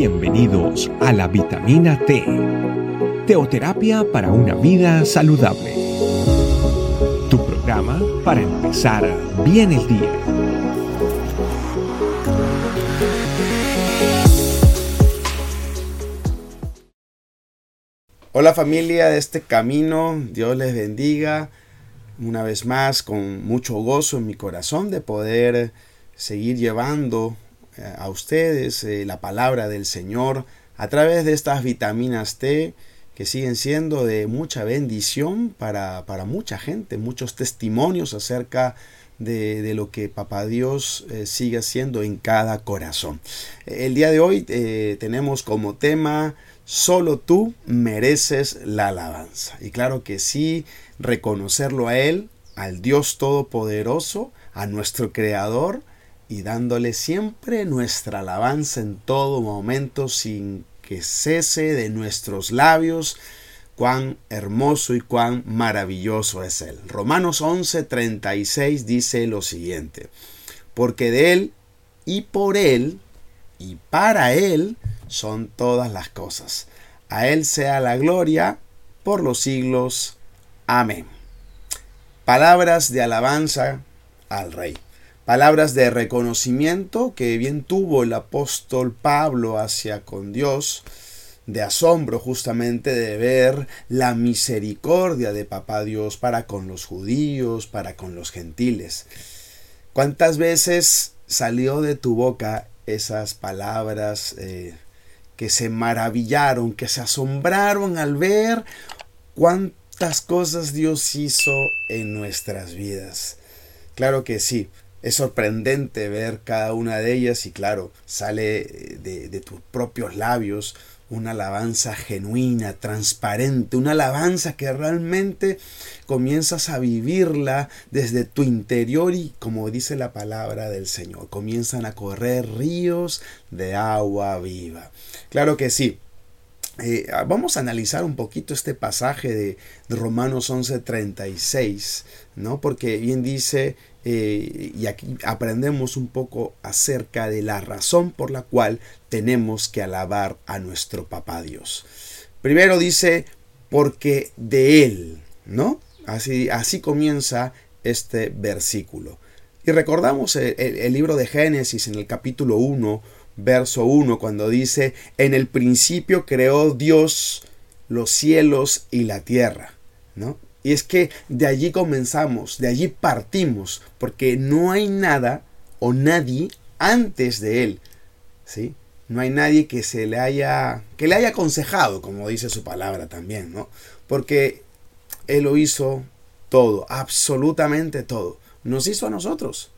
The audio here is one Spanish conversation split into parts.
Bienvenidos a la vitamina T, teoterapia para una vida saludable. Tu programa para empezar bien el día. Hola familia de este camino, Dios les bendiga una vez más con mucho gozo en mi corazón de poder seguir llevando a ustedes eh, la palabra del Señor a través de estas vitaminas T que siguen siendo de mucha bendición para, mucha gente, muchos testimonios acerca de, lo que Papá Dios eh, sigue haciendo en cada corazón. El día de hoy tenemos como tema Solo tú mereces la alabanza. Y claro que sí, reconocerlo a Él, al Dios Todopoderoso, a nuestro Creador, y dándole siempre nuestra alabanza en todo momento sin que cese de nuestros labios cuán hermoso y cuán maravilloso es Él. Romanos 11:36 dice lo siguiente, porque de Él y por Él y para Él son todas las cosas. A Él sea la gloria por los siglos. Amén. Palabras de alabanza al Rey. Palabras de reconocimiento que bien tuvo el apóstol Pablo hacia con Dios, de asombro justamente de ver la misericordia de Papá Dios para con los judíos, para con los gentiles. ¿Cuántas veces salió de tu boca esas palabras eh, que se maravillaron, que se asombraron al ver cuántas cosas Dios hizo en nuestras vidas? Claro que sí, es sorprendente ver cada una de ellas y claro, sale de, tus propios labios una alabanza genuina, transparente, una alabanza que realmente comienzas a vivirla desde tu interior y como dice la palabra del Señor, comienzan a correr ríos de agua viva. Claro que sí. Eh, vamos a analizar un poquito este pasaje de, de Romanos 11:36, ¿no? Porque bien dice eh, y aquí aprendemos un poco acerca de la razón por la cual tenemos que alabar a nuestro papá Dios. Primero dice, porque de Él, ¿no? Así, así comienza este versículo. Y recordamos el, el, libro de Génesis en el capítulo 1, verso 1, cuando dice, en el principio creó Dios los cielos y la tierra, ¿no? Y es que de allí comenzamos, de allí partimos, porque no hay nada o nadie antes de él. ¿sí? No hay nadie que se le haya que le haya aconsejado, como dice su palabra también, ¿no? Porque él lo hizo todo, absolutamente todo. Nos hizo a nosotros.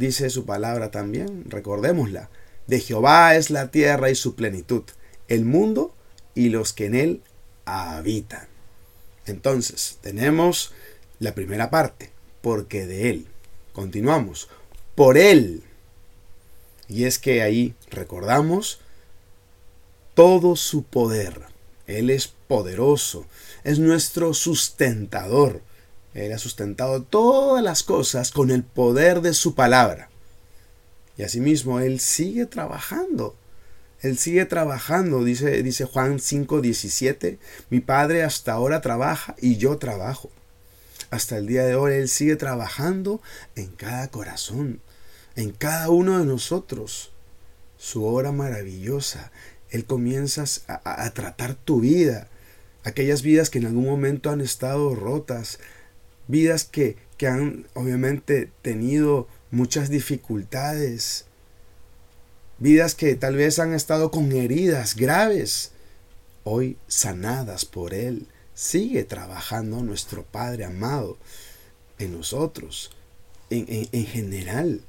Dice su palabra también, recordémosla. De Jehová es la tierra y su plenitud, el mundo y los que en él habitan. Entonces, tenemos la primera parte, porque de Él. Continuamos, por Él. Y es que ahí recordamos todo su poder. Él es poderoso, es nuestro sustentador. Él ha sustentado todas las cosas con el poder de su palabra. Y asimismo, Él sigue trabajando él sigue trabajando, dice, dice Juan 5:17. Mi padre hasta ahora trabaja y yo trabajo. Hasta el día de hoy Él sigue trabajando en cada corazón, en cada uno de nosotros. Su obra maravillosa. Él comienza a, a tratar tu vida. Aquellas vidas que en algún momento han estado rotas. Vidas que, que han obviamente tenido muchas dificultades Vidas que tal vez han estado con heridas graves, hoy sanadas por Él. Sigue trabajando nuestro Padre amado en nosotros, en, en general,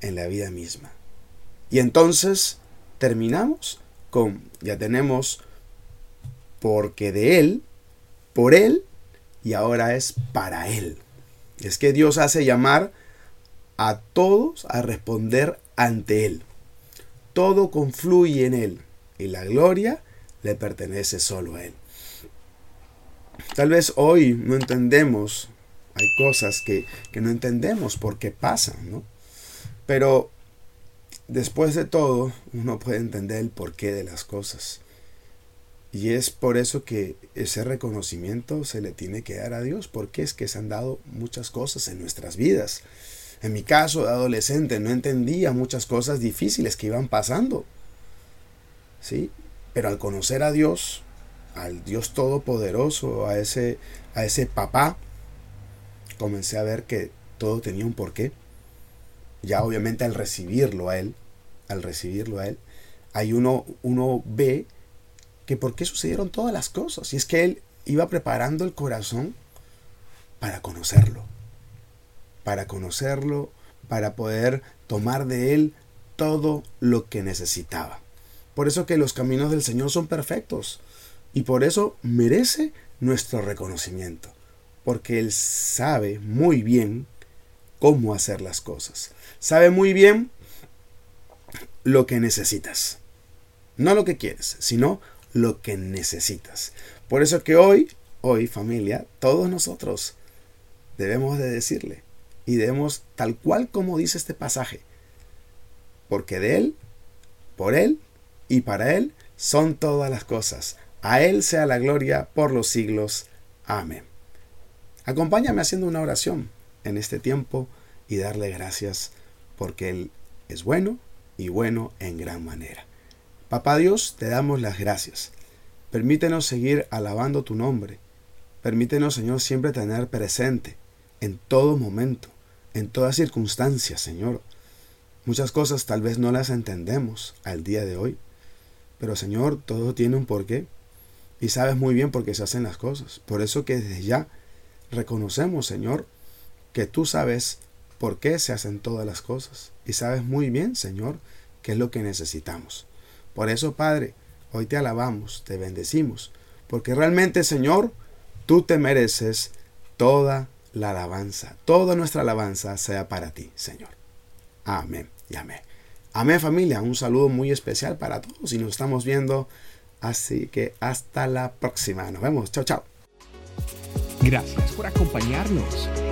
en la vida misma. Y entonces terminamos con, ya tenemos, porque de Él, por Él, y ahora es para Él. Es que Dios hace llamar a todos a responder ante Él todo confluye en Él y la gloria le pertenece solo a Él. Tal vez hoy no entendemos, hay cosas que, no entendemos por qué pasan, ¿no? Pero después de todo, uno puede entender el porqué de las cosas. Y es por eso que ese reconocimiento se le tiene que dar a Dios, porque es que se han dado muchas cosas en nuestras vidas. En mi caso de adolescente no entendía muchas cosas difíciles que iban pasando. ¿Sí? Pero al conocer a Dios, al Dios todopoderoso, a ese a ese papá, comencé a ver que todo tenía un porqué. Ya obviamente al recibirlo a él, al recibirlo a él, hay uno uno ve que por qué sucedieron todas las cosas. Y es que él iba preparando el corazón para conocerlo. Para conocerlo, para poder tomar de él todo lo que necesitaba. Por eso que los caminos del Señor son perfectos. Y por eso merece nuestro reconocimiento. Porque Él sabe muy bien cómo hacer las cosas. Sabe muy bien lo que necesitas. No lo que quieres, sino lo que necesitas. Por eso que hoy, hoy familia, todos nosotros debemos de decirle y debemos tal cual como dice este pasaje, porque de Él, por Él y para Él son todas las cosas. A Él sea la gloria por los siglos. Amén. Acompáñame haciendo una oración en este tiempo y darle gracias porque Él es bueno y bueno en gran manera. Papá Dios, te damos las gracias. Permítenos seguir alabando tu nombre. Permítenos, Señor, siempre tener presente en todo momento, en todas circunstancias, Señor. Muchas cosas tal vez no las entendemos al día de hoy, pero Señor, todo tiene un porqué y sabes muy bien por qué se hacen las cosas. Por eso que desde ya reconocemos, Señor, que tú sabes por qué se hacen todas las cosas y sabes muy bien, Señor, qué es lo que necesitamos. Por eso, Padre, hoy te alabamos, te bendecimos, porque realmente, Señor, tú te mereces toda la alabanza, toda nuestra alabanza sea para ti, Señor. Amén y amén. Amén familia, un saludo muy especial para todos y nos estamos viendo, así que hasta la próxima, nos vemos, chao chao. Gracias por acompañarnos.